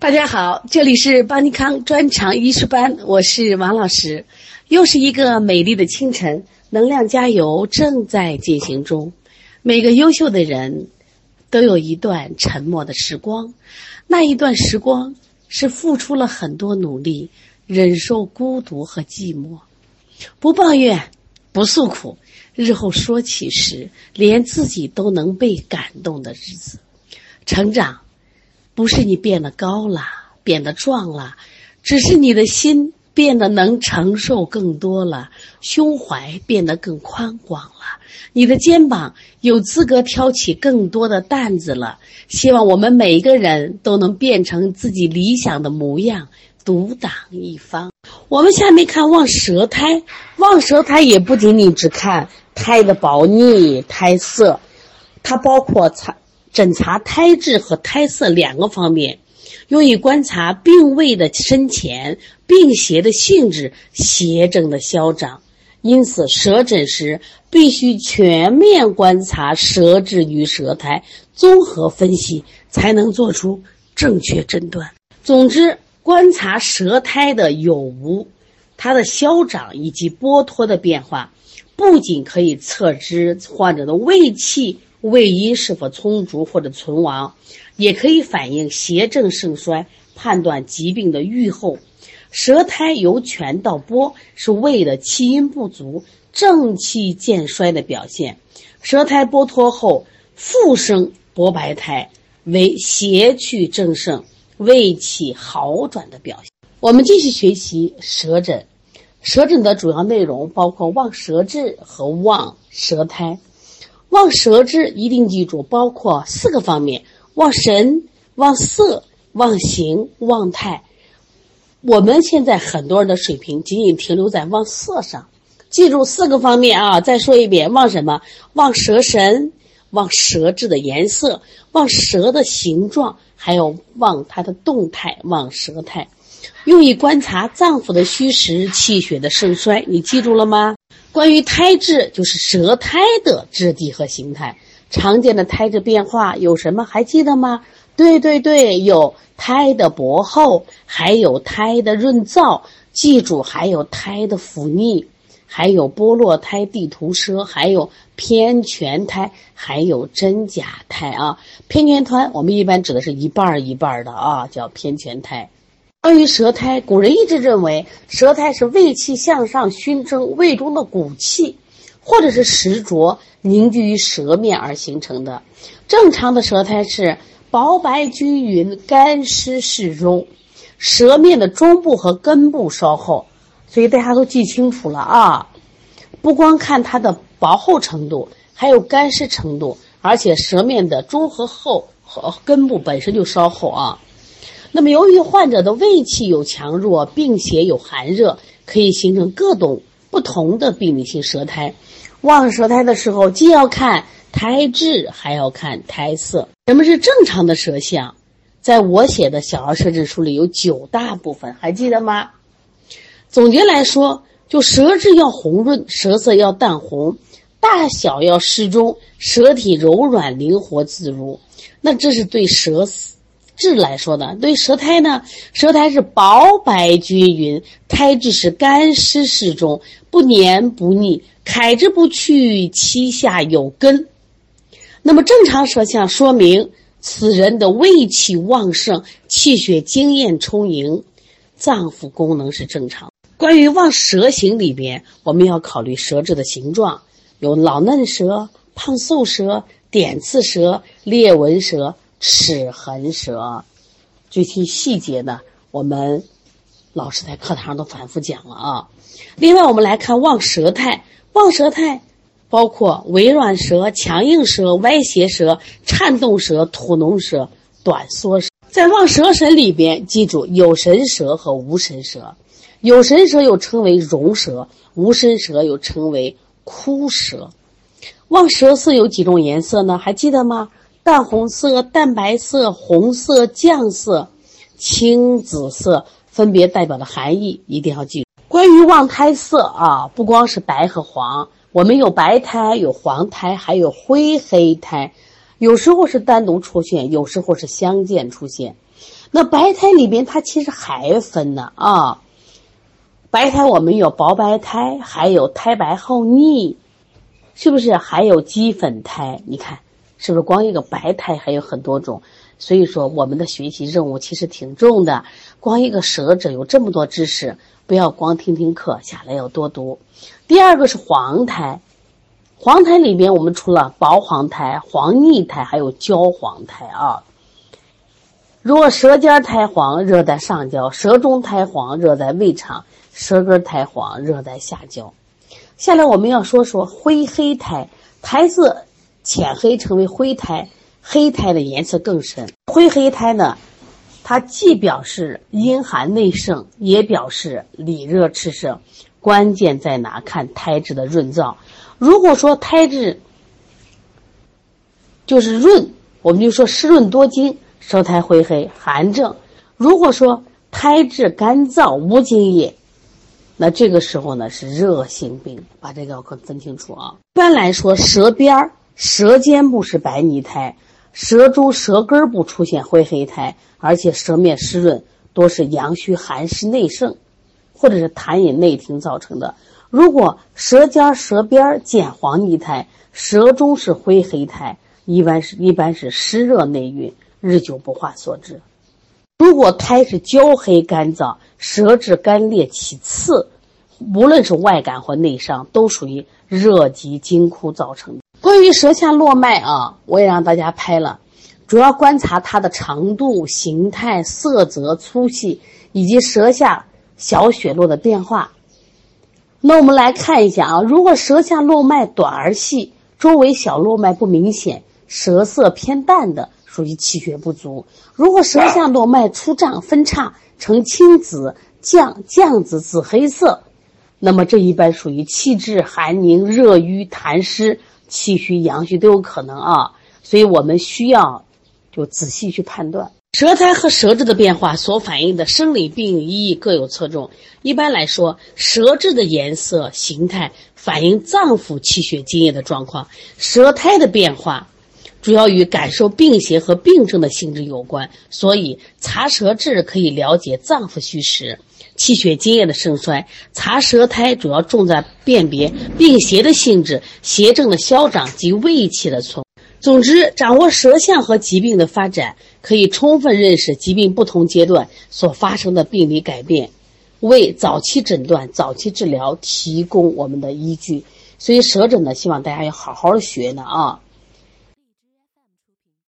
大家好，这里是邦尼康专场医师班，我是王老师。又是一个美丽的清晨，能量加油正在进行中。每个优秀的人都有一段沉默的时光，那一段时光是付出了很多努力，忍受孤独和寂寞，不抱怨，不诉苦，日后说起时，连自己都能被感动的日子。成长。不是你变得高了，变得壮了，只是你的心变得能承受更多了，胸怀变得更宽广了，你的肩膀有资格挑起更多的担子了。希望我们每一个人都能变成自己理想的模样，独挡一方。我们下面看望舌苔，望舌苔也不仅仅只看苔的薄腻、苔色，它包括擦。诊查胎质和胎色两个方面，用于观察病位的深浅、病邪的性质、邪症的消长。因此，舌诊时必须全面观察舌质与舌苔，综合分析，才能做出正确诊断。总之，观察舌苔的有无、它的消长以及剥脱的变化，不仅可以测知患者的胃气。胃阴是否充足或者存亡，也可以反映邪正盛衰，判断疾病的预后。舌苔由全到剥是胃的气阴不足、正气渐衰的表现。舌苔剥脱后复生薄白苔，为邪去正盛、胃气好转的表现。我们继续学习舌诊。舌诊的主要内容包括望舌质和望舌苔。望舌质一定记住，包括四个方面：望神、望色、望形、望态。我们现在很多人的水平仅仅停留在望色上，记住四个方面啊！再说一遍，望什么？望舌神，望舌质的颜色，望舌的形状，还有望它的动态，望舌态，用以观察脏腑的虚实、气血的盛衰。你记住了吗？关于胎质，就是舌苔的质地和形态。常见的胎质变化有什么？还记得吗？对对对，有胎的薄厚，还有胎的润燥。记住，还有胎的腐腻，还有剥落胎、地图舌，还有偏全胎，还有真假胎啊。偏全胎我们一般指的是一半儿一半儿的啊，叫偏全胎。关于舌苔，古人一直认为舌苔是胃气向上熏蒸，胃中的骨气或者是实浊凝聚于舌面而形成的。正常的舌苔是薄白均匀、干湿适中，舌面的中部和根部稍厚。所以大家都记清楚了啊！不光看它的薄厚程度，还有干湿程度，而且舌面的中和厚和根部本身就稍厚啊。那么，由于患者的胃气有强弱，并且有寒热，可以形成各种不同的病理性舌苔。望舌苔的时候，既要看苔质，还要看苔色。什么是正常的舌象？在我写的小儿舌质书里有九大部分，还记得吗？总结来说，就舌质要红润，舌色要淡红，大小要适中，舌体柔软灵活自如。那这是对舌。质来说的，对舌苔呢，舌苔是薄白均匀，苔质是干湿适中，不黏不腻，揩之不去，其下有根。那么正常舌象说明此人的胃气旺盛，气血津液充盈，脏腑功能是正常。关于望舌形里边，我们要考虑舌质的形状，有老嫩舌、胖瘦舌、点刺舌、裂纹舌。齿痕舌，具体细节呢？我们老师在课堂上都反复讲了啊。另外，我们来看望舌态，望舌态包括微软舌、强硬舌、歪斜舌、颤动舌、吐脓舌、短缩舌。在望舌神里边，记住有神舌和无神舌。有神舌又称为容舌，无神舌又称为枯舌。望舌色有几种颜色呢？还记得吗？淡红色、淡白色、红色、酱色、青紫色，分别代表的含义一定要记住。关于望胎色啊，不光是白和黄，我们有白胎、有黄胎，还有灰黑胎，有时候是单独出现，有时候是相间出现。那白胎里边它其实还分呢啊，白胎我们有薄白胎，还有胎白厚腻，是不是？还有肌粉胎，你看是不是？光一个白苔还有很多种，所以说我们的学习任务其实挺重的。光一个舌诊有这么多知识，不要光听听课，下来要多读。第二个是黄苔，黄苔里边我们除了薄黄苔、黄腻苔，还有焦黄苔啊。如果舌尖苔黄，热在上焦；舌中苔黄，热在胃肠；舌根苔黄，热在下焦。下来我们要说说灰黑苔，苔色浅黑成为灰苔，黑苔的颜色更深。灰黑苔呢，它既表示阴寒内盛，也表示里热炽盛。关键在哪？看胎质的润燥。如果说胎质就是润，我们就说湿润多津。舌苔灰黑，寒症。如果说胎质干燥无津液，那这个时候呢是热性病，把这个要分清楚啊。一般来说，舌边儿、舌尖部是白腻苔，舌中、舌根部出现灰黑苔，而且舌面湿润，多是阳虚寒湿内盛，或者是痰饮内停造成的。如果舌尖、舌边见黄腻苔，舌中是灰黑苔，一般是一般是湿热内蕴。日久不化所致。如果苔是焦黑干燥，舌质干裂起刺，无论是外感或内伤，都属于热疾经枯造成的。关于舌下络脉啊，我也让大家拍了，主要观察它的长度、形态、色泽、粗细以及舌下小血络的变化。那我们来看一下啊，如果舌下络脉短而细，周围小络脉不明显，舌色偏淡的。属于气血不足。如果舌下络脉粗胀分叉，呈青紫、绛、绛紫、紫黑色，那么这一般属于气滞寒凝、热瘀痰湿、气虚阳虚都有可能啊。所以我们需要就仔细去判断。舌苔和舌质的变化所反映的生理病意义各有侧重。一般来说，舌质的颜色、形态反映脏腑气血津液的状况，舌苔的变化。主要与感受病邪和病症的性质有关，所以查舌质可以了解脏腑虚实、气血津液的盛衰；查舌苔主要重在辨别病邪的性质、邪症的消长及胃气的存。总之，掌握舌象和疾病的发展，可以充分认识疾病不同阶段所发生的病理改变，为早期诊断、早期治疗提供我们的依据。所以，舌诊呢，希望大家要好好学呢啊。